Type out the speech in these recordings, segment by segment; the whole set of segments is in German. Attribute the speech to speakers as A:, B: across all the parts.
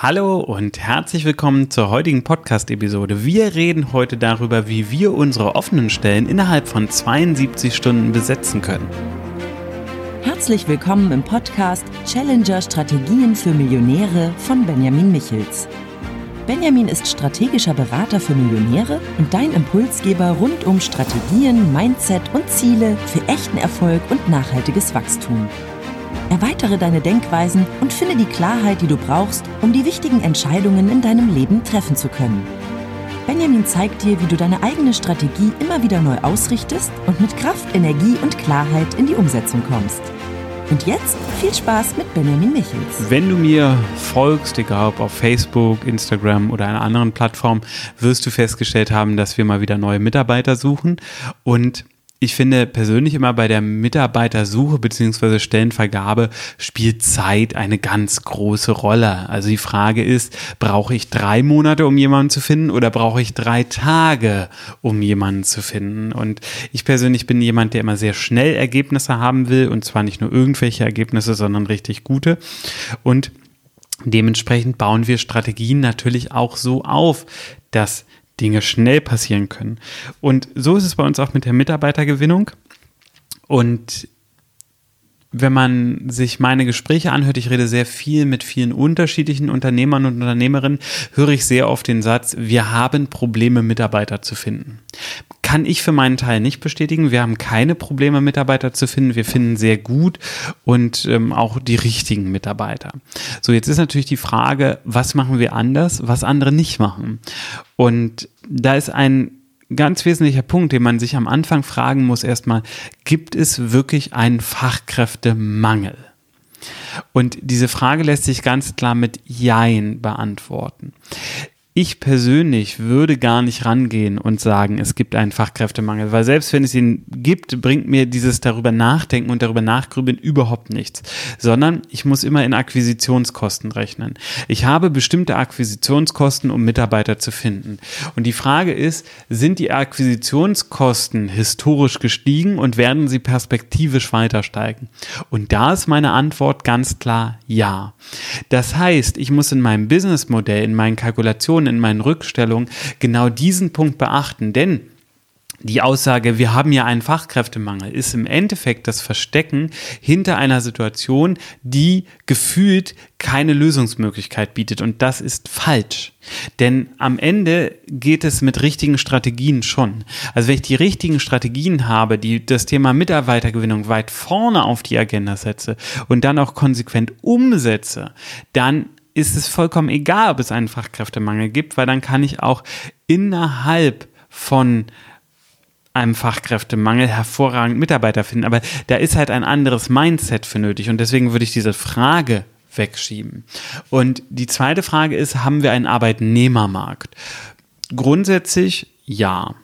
A: Hallo und herzlich willkommen zur heutigen Podcast-Episode. Wir reden heute darüber, wie wir unsere offenen Stellen innerhalb von 72 Stunden besetzen können.
B: Herzlich willkommen im Podcast Challenger Strategien für Millionäre von Benjamin Michels. Benjamin ist strategischer Berater für Millionäre und dein Impulsgeber rund um Strategien, Mindset und Ziele für echten Erfolg und nachhaltiges Wachstum. Erweitere deine Denkweisen und finde die Klarheit, die du brauchst, um die wichtigen Entscheidungen in deinem Leben treffen zu können. Benjamin zeigt dir, wie du deine eigene Strategie immer wieder neu ausrichtest und mit Kraft, Energie und Klarheit in die Umsetzung kommst. Und jetzt viel Spaß mit Benjamin Michels.
A: Wenn du mir folgst, egal ob auf Facebook, Instagram oder einer anderen Plattform, wirst du festgestellt haben, dass wir mal wieder neue Mitarbeiter suchen. Und ich finde persönlich immer bei der Mitarbeitersuche beziehungsweise Stellenvergabe spielt Zeit eine ganz große Rolle. Also die Frage ist, brauche ich drei Monate, um jemanden zu finden oder brauche ich drei Tage, um jemanden zu finden? Und ich persönlich bin jemand, der immer sehr schnell Ergebnisse haben will und zwar nicht nur irgendwelche Ergebnisse, sondern richtig gute. Und dementsprechend bauen wir Strategien natürlich auch so auf, dass Dinge schnell passieren können. Und so ist es bei uns auch mit der Mitarbeitergewinnung. Und wenn man sich meine Gespräche anhört, ich rede sehr viel mit vielen unterschiedlichen Unternehmern und Unternehmerinnen, höre ich sehr oft den Satz, wir haben Probleme, Mitarbeiter zu finden. Kann ich für meinen Teil nicht bestätigen. Wir haben keine Probleme, Mitarbeiter zu finden. Wir finden sehr gut und ähm, auch die richtigen Mitarbeiter. So, jetzt ist natürlich die Frage, was machen wir anders, was andere nicht machen? Und da ist ein ganz wesentlicher Punkt, den man sich am Anfang fragen muss, erstmal, gibt es wirklich einen Fachkräftemangel? Und diese Frage lässt sich ganz klar mit Jein beantworten ich persönlich würde gar nicht rangehen und sagen, es gibt einen Fachkräftemangel, weil selbst wenn es ihn gibt, bringt mir dieses darüber nachdenken und darüber nachgrübeln überhaupt nichts, sondern ich muss immer in Akquisitionskosten rechnen. Ich habe bestimmte Akquisitionskosten, um Mitarbeiter zu finden. Und die Frage ist, sind die Akquisitionskosten historisch gestiegen und werden sie perspektivisch weiter steigen? Und da ist meine Antwort ganz klar ja. Das heißt, ich muss in meinem Businessmodell, in meinen Kalkulationen in meinen Rückstellungen genau diesen Punkt beachten, denn die Aussage, wir haben ja einen Fachkräftemangel, ist im Endeffekt das Verstecken hinter einer Situation, die gefühlt keine Lösungsmöglichkeit bietet. Und das ist falsch. Denn am Ende geht es mit richtigen Strategien schon. Also wenn ich die richtigen Strategien habe, die das Thema Mitarbeitergewinnung weit vorne auf die Agenda setze und dann auch konsequent umsetze, dann ist es vollkommen egal, ob es einen Fachkräftemangel gibt, weil dann kann ich auch innerhalb von einem Fachkräftemangel hervorragend Mitarbeiter finden. Aber da ist halt ein anderes Mindset für nötig. Und deswegen würde ich diese Frage wegschieben. Und die zweite Frage ist, haben wir einen Arbeitnehmermarkt? Grundsätzlich ja.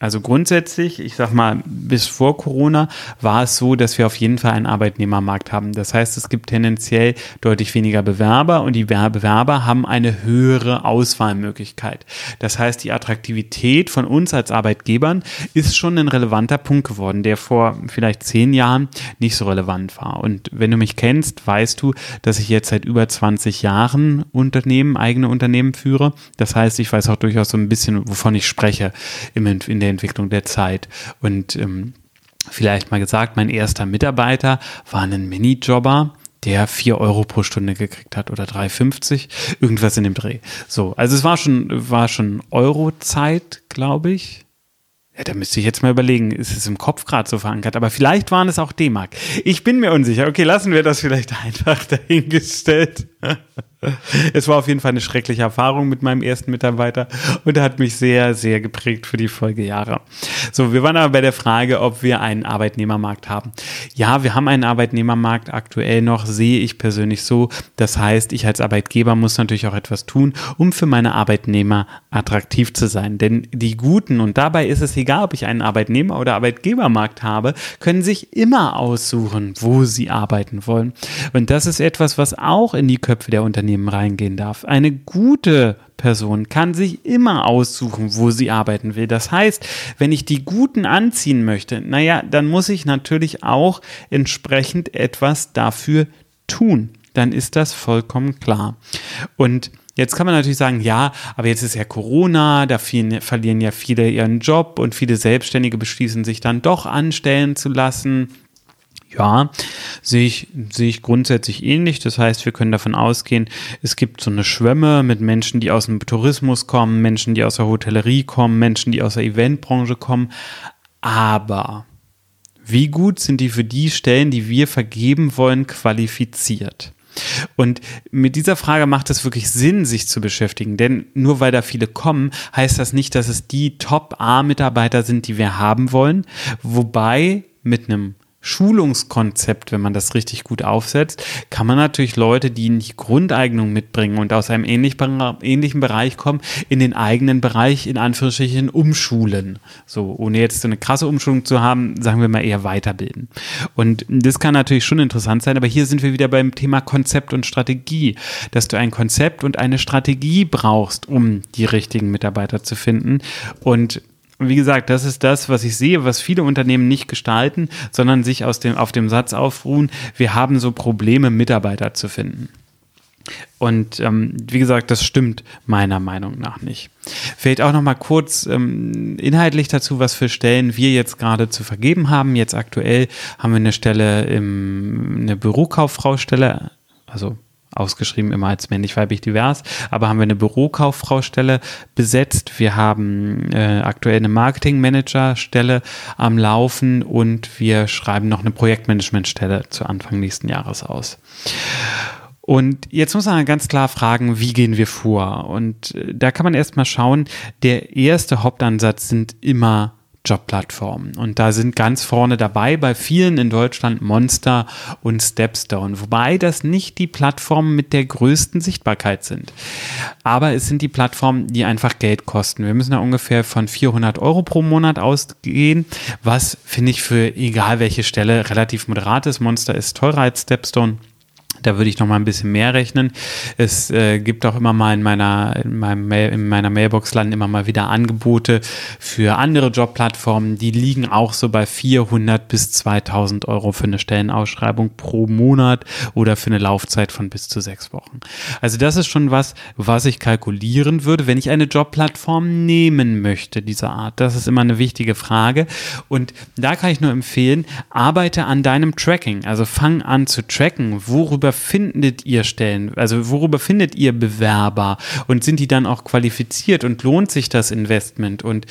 A: Also grundsätzlich, ich sag mal, bis vor Corona war es so, dass wir auf jeden Fall einen Arbeitnehmermarkt haben. Das heißt, es gibt tendenziell deutlich weniger Bewerber und die Bewerber haben eine höhere Auswahlmöglichkeit. Das heißt, die Attraktivität von uns als Arbeitgebern ist schon ein relevanter Punkt geworden, der vor vielleicht zehn Jahren nicht so relevant war. Und wenn du mich kennst, weißt du, dass ich jetzt seit über 20 Jahren Unternehmen, eigene Unternehmen führe. Das heißt, ich weiß auch durchaus so ein bisschen, wovon ich spreche in der der Entwicklung der Zeit. Und ähm, vielleicht mal gesagt, mein erster Mitarbeiter war ein Minijobber, der vier Euro pro Stunde gekriegt hat oder 3,50, irgendwas in dem Dreh. So, also es war schon, war schon Euro-Zeit, glaube ich. Ja, da müsste ich jetzt mal überlegen, ist es im Kopf gerade so verankert, aber vielleicht waren es auch D-Mark. Ich bin mir unsicher. Okay, lassen wir das vielleicht einfach dahingestellt. Es war auf jeden Fall eine schreckliche Erfahrung mit meinem ersten Mitarbeiter und er hat mich sehr, sehr geprägt für die Folgejahre. So, wir waren aber bei der Frage, ob wir einen Arbeitnehmermarkt haben. Ja, wir haben einen Arbeitnehmermarkt aktuell noch, sehe ich persönlich so. Das heißt, ich als Arbeitgeber muss natürlich auch etwas tun, um für meine Arbeitnehmer attraktiv zu sein. Denn die Guten, und dabei ist es egal, ob ich einen Arbeitnehmer- oder Arbeitgebermarkt habe, können sich immer aussuchen, wo sie arbeiten wollen. Und das ist etwas, was auch in die Köpfe der Unternehmen reingehen darf. Eine gute Person kann sich immer aussuchen, wo sie arbeiten will. Das heißt, wenn ich die Guten anziehen möchte, naja, dann muss ich natürlich auch entsprechend etwas dafür tun. dann ist das vollkommen klar. Und Jetzt kann man natürlich sagen, ja, aber jetzt ist ja Corona, da verlieren ja viele ihren Job und viele Selbstständige beschließen sich dann doch anstellen zu lassen. Ja, sehe ich, sehe ich grundsätzlich ähnlich. Das heißt, wir können davon ausgehen, es gibt so eine Schwemme mit Menschen, die aus dem Tourismus kommen, Menschen, die aus der Hotellerie kommen, Menschen, die aus der Eventbranche kommen. Aber wie gut sind die für die Stellen, die wir vergeben wollen, qualifiziert? Und mit dieser Frage macht es wirklich Sinn, sich zu beschäftigen, denn nur weil da viele kommen, heißt das nicht, dass es die Top-A-Mitarbeiter sind, die wir haben wollen. Wobei mit einem Schulungskonzept, wenn man das richtig gut aufsetzt, kann man natürlich Leute, die die Grundeignung mitbringen und aus einem ähnlichen Bereich kommen, in den eigenen Bereich in Anführungsstrichen umschulen. So, ohne jetzt so eine krasse Umschulung zu haben, sagen wir mal eher weiterbilden. Und das kann natürlich schon interessant sein, aber hier sind wir wieder beim Thema Konzept und Strategie, dass du ein Konzept und eine Strategie brauchst, um die richtigen Mitarbeiter zu finden. Und wie gesagt, das ist das, was ich sehe, was viele Unternehmen nicht gestalten, sondern sich aus dem, auf dem Satz aufruhen, wir haben so Probleme, Mitarbeiter zu finden. Und ähm, wie gesagt, das stimmt meiner Meinung nach nicht. Vielleicht auch noch mal kurz ähm, inhaltlich dazu, was für Stellen wir jetzt gerade zu vergeben haben. Jetzt aktuell haben wir eine Stelle im eine Bürokauffrau-Stelle, also ausgeschrieben, immer als männlich-weiblich divers, aber haben wir eine Bürokauffrau-Stelle besetzt. Wir haben äh, aktuell eine Marketing-Manager-Stelle am Laufen und wir schreiben noch eine Projektmanagement-Stelle zu Anfang nächsten Jahres aus. Und jetzt muss man ganz klar fragen, wie gehen wir vor? Und äh, da kann man erstmal schauen, der erste Hauptansatz sind immer Jobplattformen. Und da sind ganz vorne dabei bei vielen in Deutschland Monster und Stepstone, wobei das nicht die Plattformen mit der größten Sichtbarkeit sind. Aber es sind die Plattformen, die einfach Geld kosten. Wir müssen da ungefähr von 400 Euro pro Monat ausgehen, was finde ich für egal welche Stelle relativ moderat ist. Monster ist teurer als Stepstone. Da würde ich noch mal ein bisschen mehr rechnen. Es äh, gibt auch immer mal in meiner, in, Mail, in meiner Mailbox landen immer mal wieder Angebote für andere Jobplattformen. Die liegen auch so bei 400 bis 2000 Euro für eine Stellenausschreibung pro Monat oder für eine Laufzeit von bis zu sechs Wochen. Also das ist schon was, was ich kalkulieren würde, wenn ich eine Jobplattform nehmen möchte, dieser Art. Das ist immer eine wichtige Frage. Und da kann ich nur empfehlen, arbeite an deinem Tracking. Also fang an zu tracken, worüber worüber findet ihr Stellen? Also worüber findet ihr Bewerber? Und sind die dann auch qualifiziert und lohnt sich das Investment? Und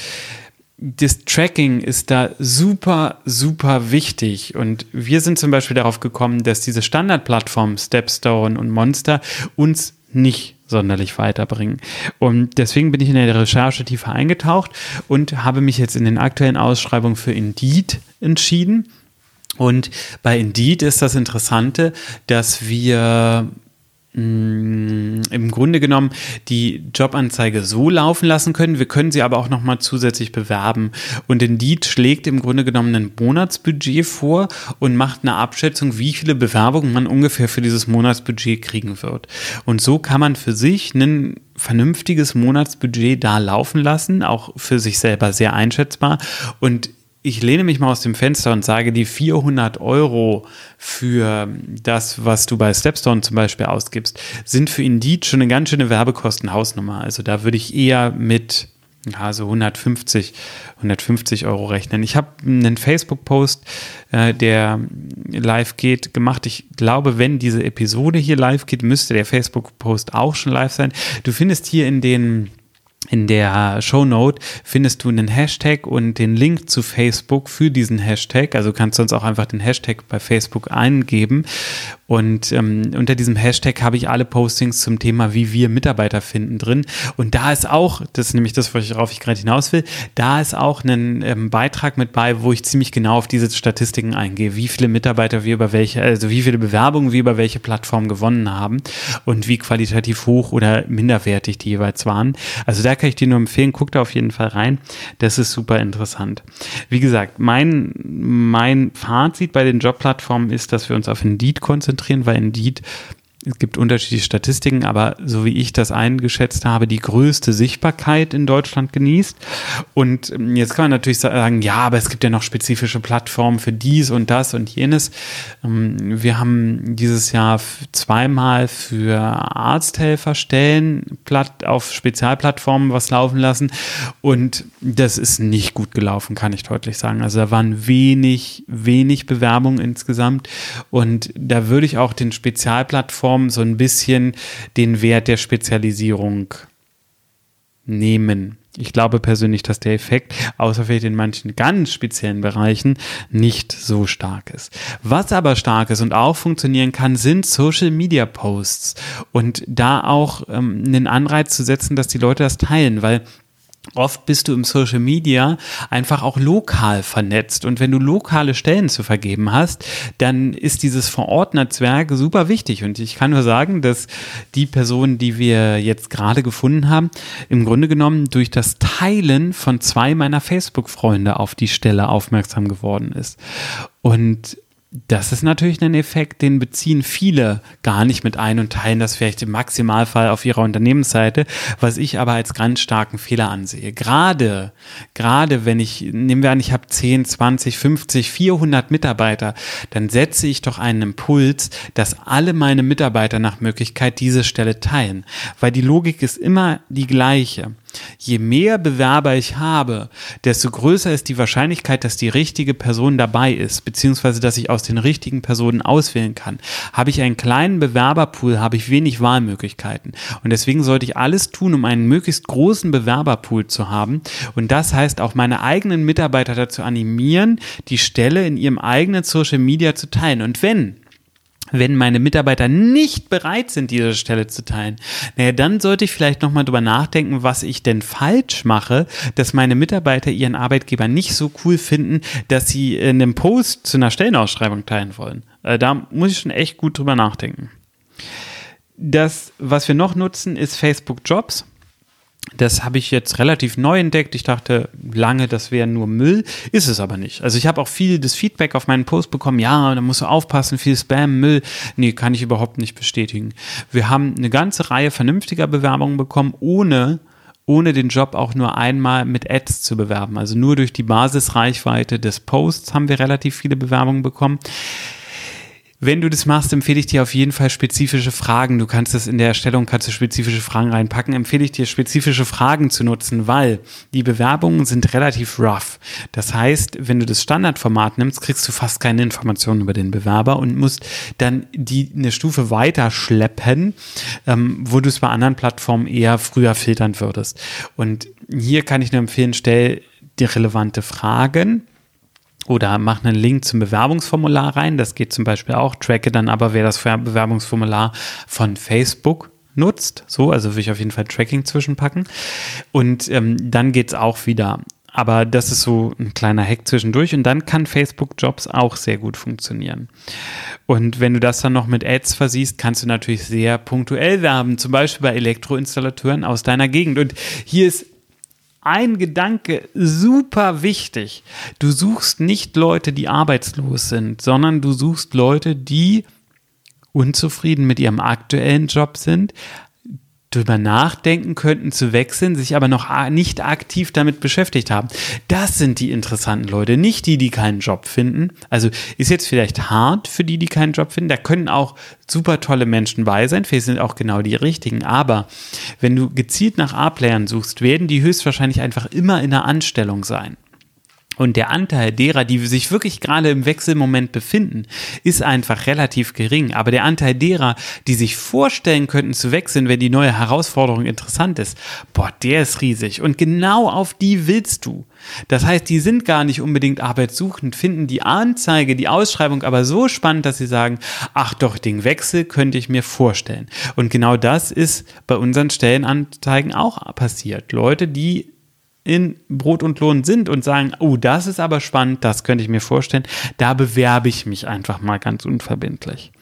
A: das Tracking ist da super, super wichtig. Und wir sind zum Beispiel darauf gekommen, dass diese Standardplattformen Stepstone und Monster uns nicht sonderlich weiterbringen. Und deswegen bin ich in der Recherche tiefer eingetaucht und habe mich jetzt in den aktuellen Ausschreibungen für Indeed entschieden. Und bei Indeed ist das Interessante, dass wir mm, im Grunde genommen die Jobanzeige so laufen lassen können. Wir können sie aber auch nochmal zusätzlich bewerben. Und Indeed schlägt im Grunde genommen ein Monatsbudget vor und macht eine Abschätzung, wie viele Bewerbungen man ungefähr für dieses Monatsbudget kriegen wird. Und so kann man für sich ein vernünftiges Monatsbudget da laufen lassen, auch für sich selber sehr einschätzbar. Und ich lehne mich mal aus dem Fenster und sage, die 400 Euro für das, was du bei Stepstone zum Beispiel ausgibst, sind für Indeed schon eine ganz schöne Werbekostenhausnummer. Also da würde ich eher mit also 150, 150 Euro rechnen. Ich habe einen Facebook-Post, äh, der live geht, gemacht. Ich glaube, wenn diese Episode hier live geht, müsste der Facebook-Post auch schon live sein. Du findest hier in den in der Show Note findest du einen Hashtag und den Link zu Facebook für diesen Hashtag. Also kannst du uns auch einfach den Hashtag bei Facebook eingeben. Und ähm, unter diesem Hashtag habe ich alle Postings zum Thema, wie wir Mitarbeiter finden drin. Und da ist auch, das ist nämlich das, worauf ich gerade hinaus will, da ist auch ein ähm, Beitrag mit bei, wo ich ziemlich genau auf diese Statistiken eingehe, wie viele Mitarbeiter wir über welche, also wie viele Bewerbungen wir über welche Plattform gewonnen haben und wie qualitativ hoch oder minderwertig die jeweils waren. Also da kann ich dir nur empfehlen, guck da auf jeden Fall rein. Das ist super interessant. Wie gesagt, mein, mein Fazit bei den Jobplattformen ist, dass wir uns auf Indeed konzentrieren, weil Indeed es gibt unterschiedliche Statistiken, aber so wie ich das eingeschätzt habe, die größte Sichtbarkeit in Deutschland genießt. Und ähm, jetzt kann man natürlich sagen, ja, aber es gibt ja noch spezifische Plattformen für dies und das und jenes. Ähm, wir haben dieses Jahr zweimal für Arzthelferstellen auf Spezialplattformen was laufen lassen und das ist nicht gut gelaufen, kann ich deutlich sagen. Also da waren wenig, wenig Bewerbungen insgesamt und da würde ich auch den Spezialplattformen so ein bisschen den Wert der Spezialisierung nehmen. Ich glaube persönlich, dass der Effekt, außer vielleicht in manchen ganz speziellen Bereichen, nicht so stark ist. Was aber stark ist und auch funktionieren kann, sind Social Media Posts. Und da auch ähm, einen Anreiz zu setzen, dass die Leute das teilen, weil Oft bist du im Social Media einfach auch lokal vernetzt. Und wenn du lokale Stellen zu vergeben hast, dann ist dieses Vorortnetzwerk super wichtig. Und ich kann nur sagen, dass die Person, die wir jetzt gerade gefunden haben, im Grunde genommen durch das Teilen von zwei meiner Facebook-Freunde auf die Stelle aufmerksam geworden ist. Und das ist natürlich ein Effekt, den beziehen viele gar nicht mit ein und teilen das vielleicht im Maximalfall auf ihrer Unternehmensseite, was ich aber als ganz starken Fehler ansehe. Gerade, gerade wenn ich, nehmen wir an, ich habe 10, 20, 50, 400 Mitarbeiter, dann setze ich doch einen Impuls, dass alle meine Mitarbeiter nach Möglichkeit diese Stelle teilen, weil die Logik ist immer die gleiche. Je mehr Bewerber ich habe, desto größer ist die Wahrscheinlichkeit, dass die richtige Person dabei ist, beziehungsweise dass ich aus den richtigen Personen auswählen kann. Habe ich einen kleinen Bewerberpool, habe ich wenig Wahlmöglichkeiten. Und deswegen sollte ich alles tun, um einen möglichst großen Bewerberpool zu haben. Und das heißt auch meine eigenen Mitarbeiter dazu animieren, die Stelle in ihrem eigenen Social Media zu teilen. Und wenn wenn meine Mitarbeiter nicht bereit sind, diese Stelle zu teilen, naja, dann sollte ich vielleicht nochmal drüber nachdenken, was ich denn falsch mache, dass meine Mitarbeiter ihren Arbeitgeber nicht so cool finden, dass sie in einem Post zu einer Stellenausschreibung teilen wollen. Äh, da muss ich schon echt gut drüber nachdenken. Das, was wir noch nutzen, ist Facebook Jobs. Das habe ich jetzt relativ neu entdeckt. Ich dachte lange, das wäre nur Müll. Ist es aber nicht. Also ich habe auch viel das Feedback auf meinen Post bekommen. Ja, da musst du aufpassen, viel Spam, Müll. Nee, kann ich überhaupt nicht bestätigen. Wir haben eine ganze Reihe vernünftiger Bewerbungen bekommen, ohne ohne den Job auch nur einmal mit Ads zu bewerben. Also nur durch die Basisreichweite des Posts haben wir relativ viele Bewerbungen bekommen. Wenn du das machst, empfehle ich dir auf jeden Fall spezifische Fragen. Du kannst das in der Erstellung, kannst du spezifische Fragen reinpacken. Empfehle ich dir, spezifische Fragen zu nutzen, weil die Bewerbungen sind relativ rough. Das heißt, wenn du das Standardformat nimmst, kriegst du fast keine Informationen über den Bewerber und musst dann die eine Stufe weiter schleppen, ähm, wo du es bei anderen Plattformen eher früher filtern würdest. Und hier kann ich nur empfehlen, stell dir relevante Fragen oder mach einen Link zum Bewerbungsformular rein. Das geht zum Beispiel auch. Tracke dann aber, wer das Bewerbungsformular von Facebook nutzt. So, also will ich auf jeden Fall Tracking zwischenpacken. Und ähm, dann geht's auch wieder. Aber das ist so ein kleiner Hack zwischendurch und dann kann Facebook Jobs auch sehr gut funktionieren. Und wenn du das dann noch mit Ads versiehst, kannst du natürlich sehr punktuell werben, zum Beispiel bei Elektroinstallateuren aus deiner Gegend. Und hier ist ein Gedanke super wichtig. Du suchst nicht Leute, die arbeitslos sind, sondern du suchst Leute, die unzufrieden mit ihrem aktuellen Job sind, drüber nachdenken könnten zu wechseln, sich aber noch nicht aktiv damit beschäftigt haben. Das sind die interessanten Leute, nicht die, die keinen Job finden. Also ist jetzt vielleicht hart für die, die keinen Job finden. Da können auch super tolle Menschen bei sein. Vielleicht sind auch genau die richtigen. Aber wenn du gezielt nach A-Playern suchst, werden die höchstwahrscheinlich einfach immer in einer Anstellung sein. Und der Anteil derer, die sich wirklich gerade im Wechselmoment befinden, ist einfach relativ gering. Aber der Anteil derer, die sich vorstellen könnten zu wechseln, wenn die neue Herausforderung interessant ist, boah, der ist riesig. Und genau auf die willst du. Das heißt, die sind gar nicht unbedingt arbeitssuchend, finden die Anzeige, die Ausschreibung aber so spannend, dass sie sagen, ach doch, den Wechsel könnte ich mir vorstellen. Und genau das ist bei unseren Stellenanzeigen auch passiert. Leute, die in Brot und Lohn sind und sagen, oh, das ist aber spannend, das könnte ich mir vorstellen, da bewerbe ich mich einfach mal ganz unverbindlich.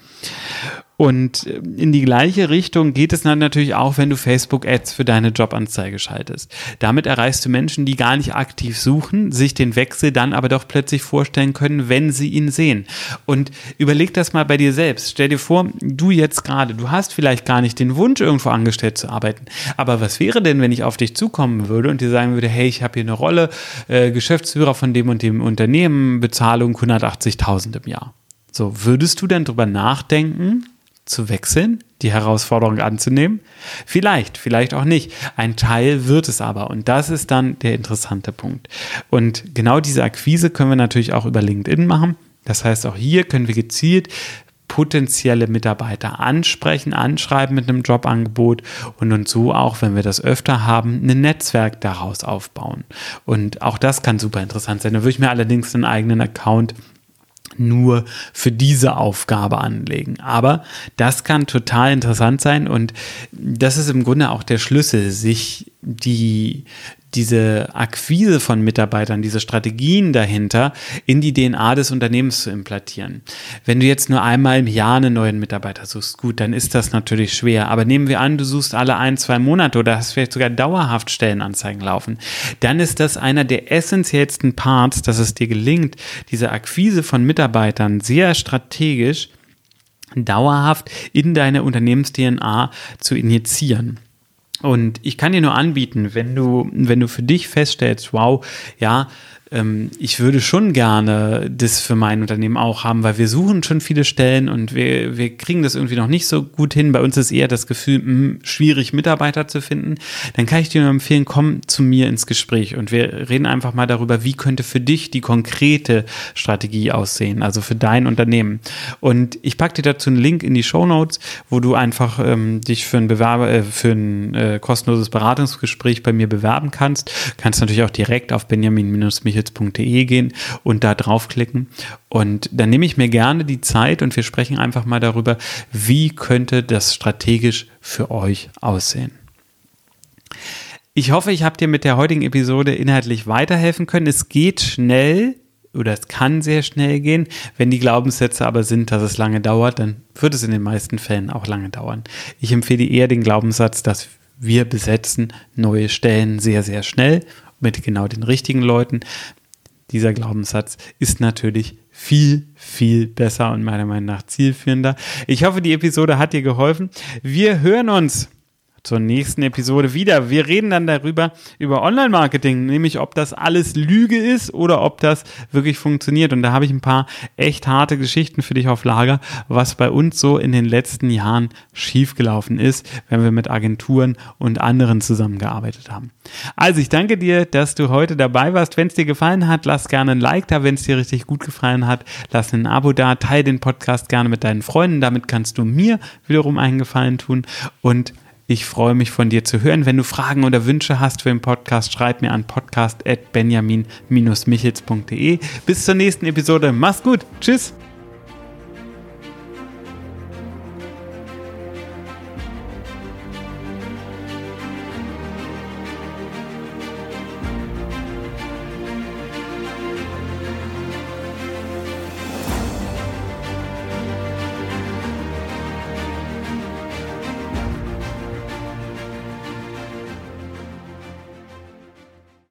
A: Und äh, in die gleiche Richtung geht es dann natürlich auch, wenn du Facebook-Ads für deine Jobanzeige schaltest. Damit erreichst du Menschen, die gar nicht aktiv suchen, sich den Wechsel dann aber doch plötzlich vorstellen können, wenn sie ihn sehen. Und überleg das mal bei dir selbst. Stell dir vor, du jetzt gerade, du hast vielleicht gar nicht den Wunsch, irgendwo angestellt zu arbeiten. Aber was wäre denn, wenn ich auf dich zukommen würde und dir sagen würde, hey, ich habe hier eine Rolle, äh, Geschäftsführer von dem und dem Unternehmen, Bezahlung 180.000 im Jahr. So, würdest du dann drüber nachdenken, zu wechseln, die Herausforderung anzunehmen? Vielleicht, vielleicht auch nicht. Ein Teil wird es aber. Und das ist dann der interessante Punkt. Und genau diese Akquise können wir natürlich auch über LinkedIn machen. Das heißt, auch hier können wir gezielt potenzielle Mitarbeiter ansprechen, anschreiben mit einem Jobangebot und uns so auch, wenn wir das öfter haben, ein Netzwerk daraus aufbauen. Und auch das kann super interessant sein. Da würde ich mir allerdings einen eigenen Account nur für diese Aufgabe anlegen. Aber das kann total interessant sein und das ist im Grunde auch der Schlüssel, sich die, diese Akquise von Mitarbeitern, diese Strategien dahinter in die DNA des Unternehmens zu implantieren. Wenn du jetzt nur einmal im Jahr einen neuen Mitarbeiter suchst, gut, dann ist das natürlich schwer. Aber nehmen wir an, du suchst alle ein, zwei Monate oder hast vielleicht sogar dauerhaft Stellenanzeigen laufen, dann ist das einer der essentiellsten Parts, dass es dir gelingt, diese Akquise von Mitarbeitern sehr strategisch dauerhaft in deine Unternehmens-DNA zu injizieren. Und ich kann dir nur anbieten, wenn du, wenn du für dich feststellst, wow, ja, ähm, ich würde schon gerne das für mein Unternehmen auch haben, weil wir suchen schon viele Stellen und wir, wir kriegen das irgendwie noch nicht so gut hin. Bei uns ist eher das Gefühl, mh, hm, schwierig Mitarbeiter zu finden. Dann kann ich dir nur empfehlen, komm zu mir ins Gespräch und wir reden einfach mal darüber, wie könnte für dich die konkrete Strategie aussehen, also für dein Unternehmen. Und ich packe dir dazu einen Link in die Show Notes, wo du einfach ähm, dich für ein Bewerber, äh, für ein äh, kostenloses Beratungsgespräch bei mir bewerben kannst. Kannst natürlich auch direkt auf benjamin-mich michels.de gehen und da draufklicken. Und dann nehme ich mir gerne die Zeit und wir sprechen einfach mal darüber, wie könnte das strategisch für euch aussehen. Ich hoffe, ich habe dir mit der heutigen Episode inhaltlich weiterhelfen können. Es geht schnell oder es kann sehr schnell gehen. Wenn die Glaubenssätze aber sind, dass es lange dauert, dann wird es in den meisten Fällen auch lange dauern. Ich empfehle eher den Glaubenssatz, dass wir besetzen neue Stellen sehr, sehr schnell mit genau den richtigen Leuten. Dieser Glaubenssatz ist natürlich viel, viel besser und meiner Meinung nach zielführender. Ich hoffe, die Episode hat dir geholfen. Wir hören uns zur nächsten Episode wieder. Wir reden dann darüber, über Online-Marketing, nämlich ob das alles Lüge ist oder ob das wirklich funktioniert. Und da habe ich ein paar echt harte Geschichten für dich auf Lager, was bei uns so in den letzten Jahren schiefgelaufen ist, wenn wir mit Agenturen und anderen zusammengearbeitet haben. Also ich danke dir, dass du heute dabei warst. Wenn es dir gefallen hat, lass gerne ein Like da. Wenn es dir richtig gut gefallen hat, lass ein Abo da. Teil den Podcast gerne mit deinen Freunden. Damit kannst du mir wiederum einen Gefallen tun. Und ich freue mich von dir zu hören. Wenn du Fragen oder Wünsche hast für den Podcast, schreib mir an podcast.benjamin-michels.de. Bis zur nächsten Episode. Mach's gut. Tschüss.